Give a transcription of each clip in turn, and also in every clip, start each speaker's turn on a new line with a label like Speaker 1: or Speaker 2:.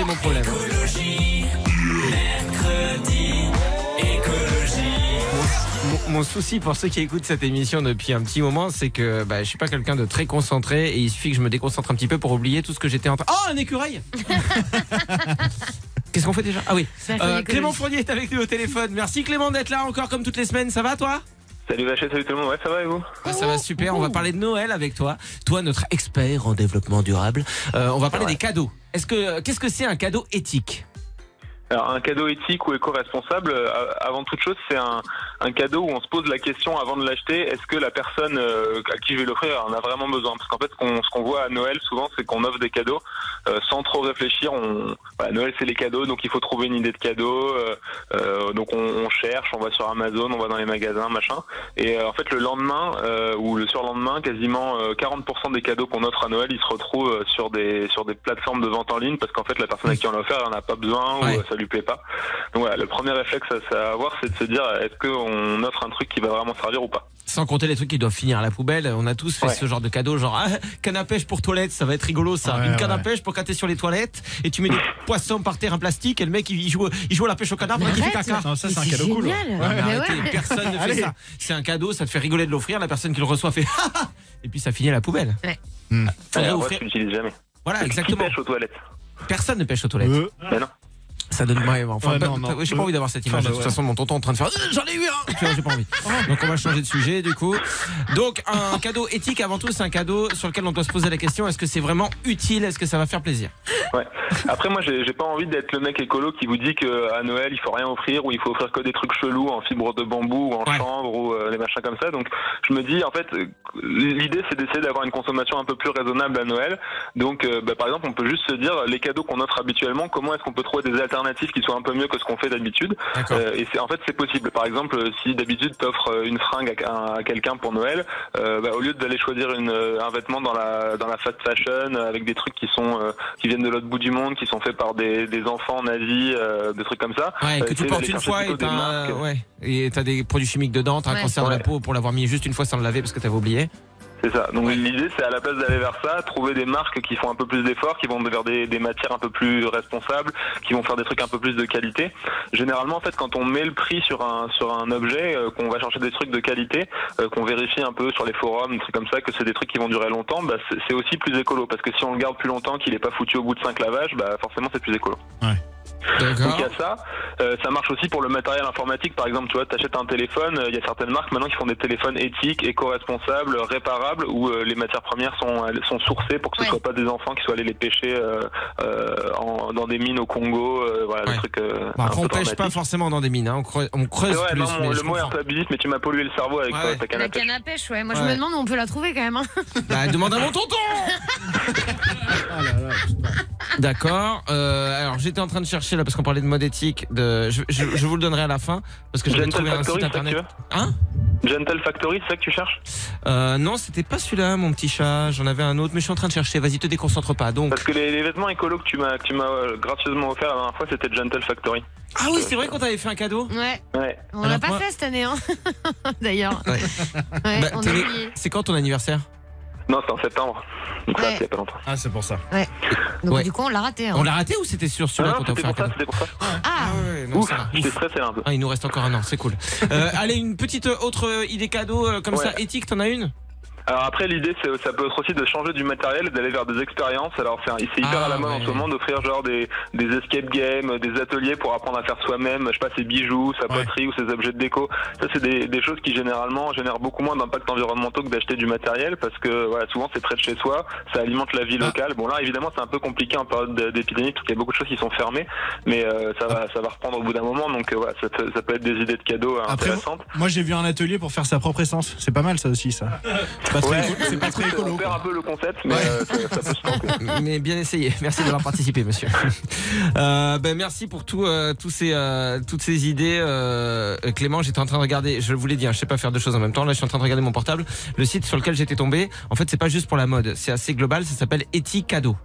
Speaker 1: c'est mon problème. Mon, mon souci pour ceux qui écoutent cette émission depuis un petit moment, c'est que bah, je suis pas quelqu'un de très concentré et il suffit que je me déconcentre un petit peu pour oublier tout ce que j'étais en train. Oh, un écureuil Qu'est-ce qu'on fait déjà? Ah oui. Euh. Clément Fournier est avec nous au téléphone. Merci Clément d'être là encore comme toutes les semaines. Ça va toi?
Speaker 2: Salut Vachette, salut tout le monde, ouais ça va et vous
Speaker 1: Ça va super. On va parler de Noël avec toi. Toi, notre expert en développement durable. Euh, on va parler
Speaker 2: Ouais.
Speaker 1: des cadeaux. Est-ce que qu'est-ce que c'est un cadeau éthique?
Speaker 2: Alors un cadeau éthique ou éco-responsable, euh, avant toute chose c'est un, un cadeau où on se pose la question avant de l'acheter, est-ce que la personne euh, à qui je vais l'offrir en a vraiment besoin? Parce qu'en fait ce qu'on qu'on voit à Noël souvent c'est qu'on offre des cadeaux euh, sans trop réfléchir. On, voilà, Noël c'est les cadeaux donc il faut trouver une idée de cadeau. euh, euh, donc on, on cherche, on va sur Amazon, on va dans les magasins, machin. Et euh, en fait le lendemain euh, ou le surlendemain, quasiment euh, 40% des cadeaux qu'on offre à Noël, ils se retrouvent sur des sur des plateformes de vente en ligne parce qu'en fait la personne à qui on l'a offert elle en a pas besoin
Speaker 1: Ouais.
Speaker 2: ou ça lui plaît pas. Donc voilà, le premier réflexe à, avoir c'est de se dire est-ce qu'on offre un truc qui va vraiment servir ou pas.
Speaker 1: Sans compter les trucs qui doivent finir à la poubelle. On a tous fait
Speaker 2: Ouais.
Speaker 1: ce genre de cadeau, genre ah, canne à pêche pour toilette, ça va être rigolo ça.
Speaker 3: Ouais,
Speaker 1: Une canne à pêche pour cater sur les toilettes et tu mets des poissons par terre en plastique et le mec il joue, il joue à la pêche au canard
Speaker 4: Mais
Speaker 1: pendant qu'il fait caca.
Speaker 3: Non, ça, c'est un cadeau cool.
Speaker 4: génial.
Speaker 3: ouais.
Speaker 1: Ouais, mais
Speaker 4: Mais
Speaker 1: arrêtez,
Speaker 4: ouais.
Speaker 1: personne ne fait
Speaker 3: Allez.
Speaker 1: ça. C'est un cadeau, ça te fait rigoler de l'offrir. La personne qui le reçoit fait et puis ça finit à la poubelle.
Speaker 4: Ouais.
Speaker 3: Hmm.
Speaker 1: Faudrait
Speaker 2: Et
Speaker 1: offrir-
Speaker 2: tu l'utilises jamais.
Speaker 1: Voilà,
Speaker 2: Qui
Speaker 1: exactement.
Speaker 2: pêche aux toilettes
Speaker 1: Personne ne pêche aux toilettes.
Speaker 3: Euh,
Speaker 2: Mais non.
Speaker 1: Ça donne ouais, enfin,
Speaker 3: Ouais,
Speaker 1: pas-
Speaker 3: non, non.
Speaker 1: pas- j'ai pas envie d'avoir cette image.
Speaker 3: Enfin,
Speaker 1: de toute
Speaker 3: ouais.
Speaker 1: façon, mon tonton en train de faire Euh, j'en ai eu un. Tu vois, j'ai pas envie. Donc on va changer de sujet du coup. Donc un cadeau éthique avant tout, c'est un cadeau sur lequel on doit se poser la question est-ce que c'est vraiment utile? Est-ce que ça va faire plaisir?
Speaker 2: Ouais. Après, moi, j'ai pas envie d'être le mec écolo qui vous dit que à Noël, il faut rien offrir ou il faut offrir que des trucs chelous en fibre de bambou ou en
Speaker 1: Ouais.
Speaker 2: chanvre ou euh, des machins comme ça. Donc, je me dis, en fait, l'idée, c'est d'essayer d'avoir une consommation un peu plus raisonnable à Noël. Donc, euh, bah, par exemple, on peut juste se dire les cadeaux qu'on offre habituellement, comment est-ce qu'on peut trouver des alternatives qui soient un peu mieux que ce qu'on fait d'habitude
Speaker 1: D'accord.
Speaker 2: Euh, Et c'est en fait, c'est possible. Par exemple, euh, si d'habitude t'offres euh, une fringue à, à quelqu'un pour Noël, euh, bah, au lieu d'aller choisir une, un vêtement dans la dans la fast fashion avec des trucs qui sont euh, qui viennent de l'autre bout du monde, qui sont faits par des, des enfants nazis, euh, des trucs comme ça.
Speaker 1: Ouais, que tu portes une fois et t'as ouais, et t'as des produits chimiques dedans, t'as un
Speaker 4: Ouais.
Speaker 1: cancer de la peau pour l'avoir mis juste une fois sans le laver parce que t'avais oublié.
Speaker 2: C'est ça. Donc l'idée, c'est à la place d'aller vers ça, trouver des marques qui font un peu plus d'efforts, qui vont vers des, des matières un peu plus responsables, qui vont faire des trucs un peu plus de qualité. Généralement, en fait, quand on met le prix sur un sur un objet, euh, qu'on va chercher des trucs de qualité, euh, qu'on vérifie un peu sur les forums, des trucs comme ça, que c'est des trucs qui vont durer longtemps, bah, c'est c'est aussi plus écolo. Parce que si on le garde plus longtemps, qu'il est pas foutu au bout de cinq lavages, bah forcément c'est plus écolo. Donc il y a ça. Euh, ça marche aussi pour le matériel informatique. Par exemple, tu vois, t'achètes un téléphone. euh, Il y a certaines marques maintenant qui font des téléphones éthiques, éco-responsables, réparables, où euh, les matières premières sont elles sont sourcées pour que ce
Speaker 4: Ouais.
Speaker 2: soit pas des enfants qui soient allés les pêcher euh, euh, en- dans des mines au Congo. euh, voilà,
Speaker 1: Ouais.
Speaker 2: des trucs. euh,
Speaker 1: après, on
Speaker 2: peu
Speaker 1: pêche pas forcément dans des mines, hein. on creuse, on creuse
Speaker 2: C'est vrai,
Speaker 1: plus.
Speaker 2: non, mon-
Speaker 1: mais
Speaker 2: le mot est un
Speaker 1: comprends.
Speaker 2: peu abusif, mais tu m'as pollué le cerveau avec
Speaker 1: Ouais, ouais.
Speaker 2: ta canne
Speaker 4: La
Speaker 2: à pêche.
Speaker 4: canne à pêche, ouais. Moi, je
Speaker 1: Ouais.
Speaker 4: me demande où on peut la trouver quand même. hein.
Speaker 1: Bah, demande à mon tonton
Speaker 3: Ah.
Speaker 1: D'accord. Euh, alors j'étais en train de chercher là parce qu'on parlait de mode éthique. De, je, je- je vous le donnerai à la fin parce que j'avais trouvé un
Speaker 2: Factory,
Speaker 1: site
Speaker 2: c'est ça que tu
Speaker 1: internet.
Speaker 2: veux
Speaker 1: Hein?
Speaker 2: Gentle Factory, c'est ça que tu cherches?
Speaker 1: Euh, Non, c'était pas celui-là, mon petit chat. J'en avais un autre, mais je suis en train de chercher. Vas-y, te déconcentre pas. Donc.
Speaker 2: Parce que les, les vêtements écolos que tu m'as que tu m'as euh, gracieusement offert la dernière fois, c'était Gentle Factory.
Speaker 1: Ah oui, c'est vrai qu'on t'avait fait un cadeau?
Speaker 4: Ouais.
Speaker 2: Ouais.
Speaker 4: On l'a pas
Speaker 1: moi-
Speaker 4: fait cette année, hein. D'ailleurs.
Speaker 1: Ouais.
Speaker 4: Ouais,
Speaker 1: Bah, c'est quand ton anniversaire?
Speaker 2: Non, c'était en septembre. Donc là,
Speaker 4: Ouais.
Speaker 2: c'est il y a pas longtemps.
Speaker 3: Ah, c'est pour ça.
Speaker 4: Donc,
Speaker 1: Ouais.
Speaker 4: du coup, on l'a raté. hein.
Speaker 1: On l'a raté ou c'était sur
Speaker 2: Ah
Speaker 1: celui-là qu'on t'a
Speaker 2: c'était
Speaker 1: offert un
Speaker 2: pour ça,
Speaker 1: cadeau
Speaker 2: c'était pour ça.
Speaker 4: Ah,
Speaker 1: ouais, non,
Speaker 2: Ouf,
Speaker 1: ça va.
Speaker 2: j'étais
Speaker 1: Ouf.
Speaker 2: stressé un peu.
Speaker 1: Ah, il nous reste encore un an, c'est cool. Euh, allez, une petite euh, autre euh, idée cadeau euh, comme
Speaker 2: Ouais.
Speaker 1: ça, éthique, t'en as une?
Speaker 2: Alors après, l'idée, c'est, ça peut être aussi de changer du matériel d'aller vers des expériences. Alors c'est, c'est hyper
Speaker 1: Ah,
Speaker 2: à la mode en ce moment d'offrir genre des, des escape games, des ateliers pour apprendre à faire soi-même, je sais pas, ses bijoux, sa
Speaker 3: Ouais.
Speaker 2: poterie ou ses objets de déco. Ça, c'est des, des choses qui généralement génèrent beaucoup moins d'impact environnementaux que d'acheter du matériel parce que voilà, souvent c'est près de chez soi, ça alimente la vie
Speaker 3: Ah.
Speaker 2: locale. Bon là, évidemment, c'est un peu compliqué en période d'épidémie parce qu'il y a beaucoup de choses qui sont fermées, mais euh, ça va, ça va reprendre au bout d'un moment. Donc euh, voilà, ça, peut- ça peut être des idées de cadeaux euh,
Speaker 3: Après,
Speaker 2: intéressantes.
Speaker 3: Moi, j'ai vu un atelier pour faire sa propre essence. C'est pas mal, ça aussi, ça. C'est pas très,
Speaker 2: Ouais.
Speaker 3: c'est pas très
Speaker 2: On
Speaker 3: écolo.
Speaker 2: perd
Speaker 3: quoi.
Speaker 2: un peu le concept, mais
Speaker 3: Ouais.
Speaker 2: euh, ça, ça peut se tenter.
Speaker 1: Mais bien essayé. Merci d'avoir participé, monsieur. Euh, ben merci pour tout, euh, tous ces, euh, toutes ces idées, euh, Clément. J'étais en train de regarder. Je vous l'ai dit, hein, je sais pas faire deux choses en même temps. Là, je suis en train de regarder mon portable. Le site sur lequel j'étais tombé. En fait, c'est pas juste pour la mode. C'est assez global. Ça s'appelle Eti Cadeau.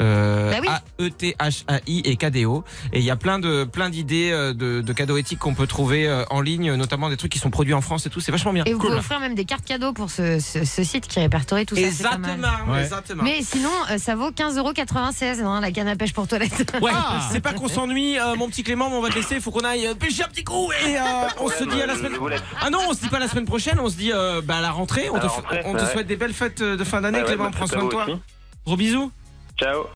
Speaker 1: Euh,
Speaker 4: Bah oui.
Speaker 1: A-E-T-H-A-I et KDO. Et il y a plein de plein d'idées euh, de, de cadeaux éthiques qu'on peut trouver en ligne, notamment des trucs qui sont produits en France et tout. C'est vachement bien.
Speaker 4: Et vous
Speaker 1: Cool.
Speaker 4: pouvez offrir même des cartes cadeaux pour ce, ce- ce site qui répertorie tout ça. c'est pas mal.
Speaker 1: Exactement,
Speaker 3: Ouais.
Speaker 1: exactement.
Speaker 4: Mais sinon, euh, ça vaut 15,96€ hein, la canne à pêche pour toilette.
Speaker 1: Ouais,
Speaker 3: Ah.
Speaker 1: c'est pas qu'on s'ennuie, euh, mon petit Clément, mais on va te laisser. Il faut qu'on aille euh, pêcher un petit coup et euh, on se dit à la semaine. Ah non, on se dit pas la semaine prochaine, on se dit euh, bah, à la rentrée. On
Speaker 2: À
Speaker 1: te,
Speaker 2: la rentrée,
Speaker 1: on te
Speaker 2: ouais.
Speaker 1: souhaite des belles fêtes de fin d'année,
Speaker 2: Ah ouais,
Speaker 1: Clément.
Speaker 2: bah,
Speaker 1: Prends soin de toi.
Speaker 2: aussi.
Speaker 1: Gros bisous.
Speaker 2: Ciao.